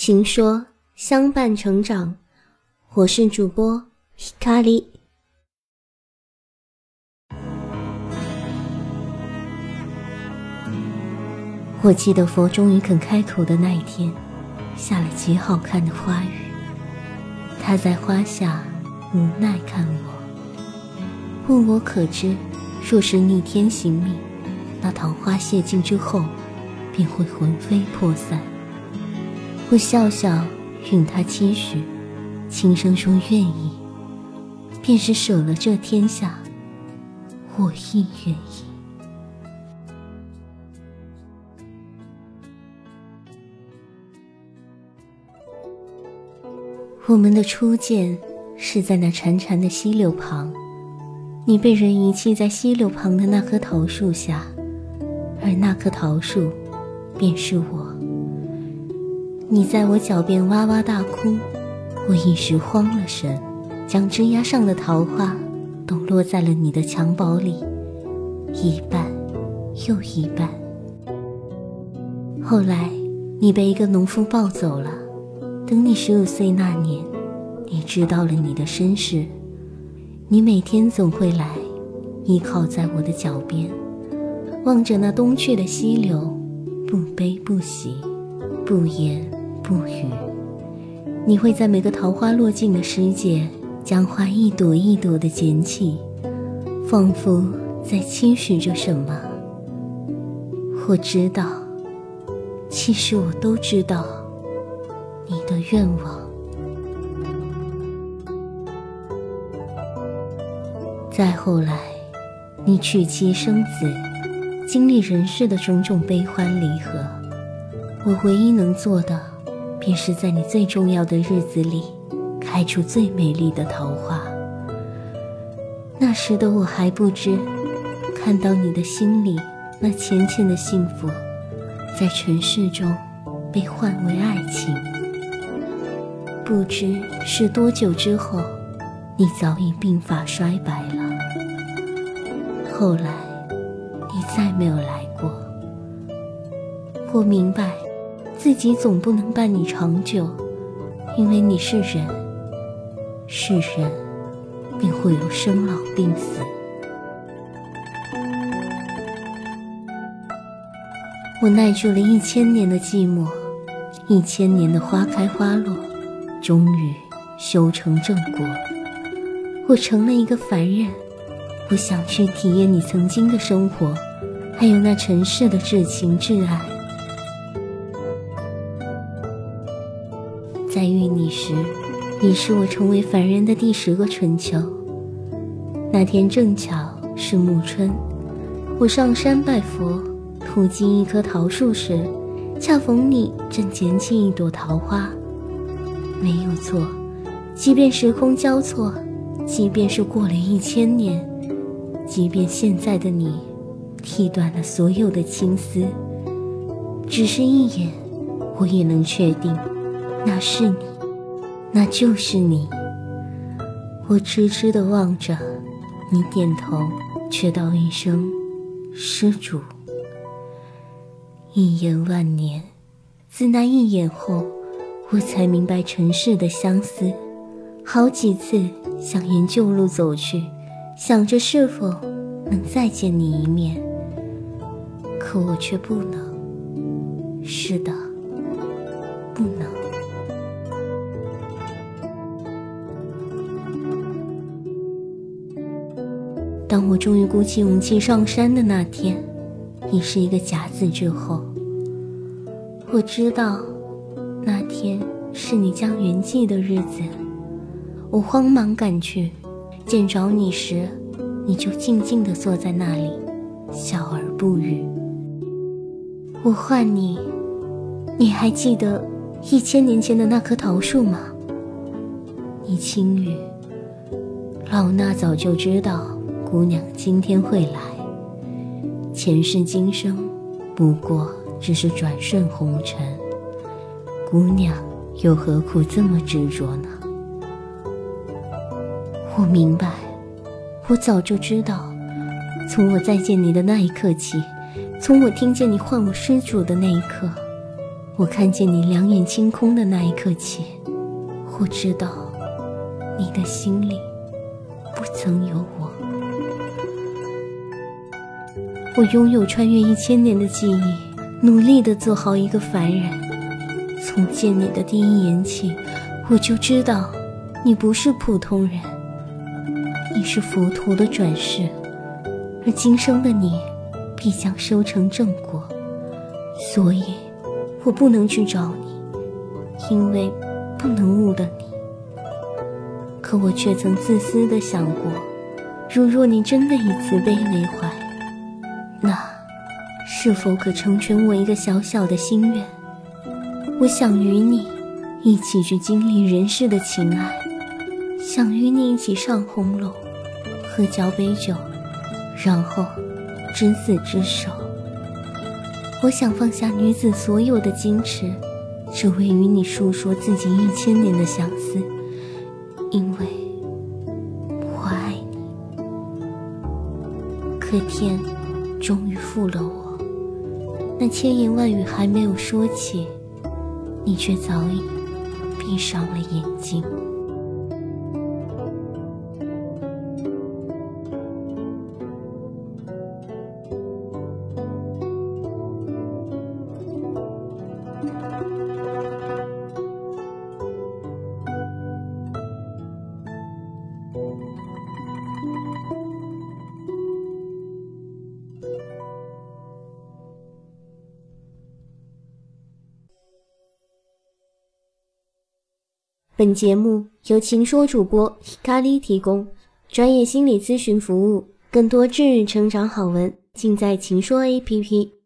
情说相伴成长，我是主播 Hikari。我记得佛终于肯开口的那一天，下了极好看的花雨。他在花下无奈看我，问我可知，若是逆天行命，那桃花谢尽之后，便会魂飞魄散。我笑笑，允他期许，轻声说愿意。便是舍了这天下，我亦愿意。我们的初见是在那潺潺的溪流旁，你被人遗弃在溪流旁的那棵桃树下，而那棵桃树，便是我。你在我脚边哇哇大哭，我一时慌了神，将枝桠上的桃花都落在了你的襁褓里，一半又一半。后来，你被一个农夫抱走了。等你十五岁那年，你知道了你的身世，你每天总会来，依靠在我的脚边，望着那东去的溪流，不悲不喜，不言。不语，你会在每个桃花落尽的时节，将花一朵一朵的捡起，仿佛在期许着什么。我知道，其实我都知道你的愿望。再后来，你娶妻生子，经历人世的种种悲欢离合，我唯一能做的。便是在你最重要的日子里，开出最美丽的桃花。那时的我还不知，看到你的心里那浅浅的幸福，在尘世中被换为爱情。不知是多久之后，你早已鬓发衰白了。后来，你再没有来过。我明白。自己总不能伴你长久，因为你是人，是人，便会有生老病死。我耐住了一千年的寂寞，一千年的花开花落，终于修成正果。我成了一个凡人，我想去体验你曾经的生活，还有那尘世的至情至爱。在遇你时，你是我成为凡人的第十个春秋。那天正巧是暮春，我上山拜佛，途经一棵桃树时，恰逢你正捡起一朵桃花。没有错，即便时空交错，即便是过了一千年，即便现在的你剃断了所有的青丝，只是一眼，我也能确定。那是你，那就是你。我痴痴地望着，你点头，却道一声“施主”。一眼万年，自那一眼后，我才明白尘世的相思。好几次想沿旧路走去，想着是否能再见你一面，可我却不能。是的，不能。当我终于鼓起勇气上山的那天，已是一个甲子之后。我知道，那天是你将圆寂的日子。我慌忙赶去，见着你时，你就静静地坐在那里，笑而不语。我唤你，你还记得一千年前的那棵桃树吗？你轻语，老衲早就知道。姑娘今天会来，前世今生不过只是转瞬红尘，姑娘又何苦这么执着呢？我明白，我早就知道，从我再见你的那一刻起，从我听见你唤我施主的那一刻，我看见你两眼清空的那一刻起，我知道你的心里不曾有我。我拥有穿越一千年的记忆，努力的做好一个凡人。从见你的第一眼起，我就知道你不是普通人，你是佛陀的转世，而今生的你必将修成正果，所以。我不能去找你，因为不能误了你。可我却曾自私的想过，如若你真的以慈悲为怀，那是否可成全我一个小小的心愿？我想与你一起去经历人世的情爱，想与你一起上红楼，喝交杯酒，然后执子之手。我想放下女子所有的矜持，只为与你诉说自己一千年的相思，因为我爱你。可天终于负了我，那千言万语还没有说起，你却早已闭上了眼睛。本节目由情说主播希咖喱提供，专业心理咨询服务，更多治愈成长好文尽在情说 APP。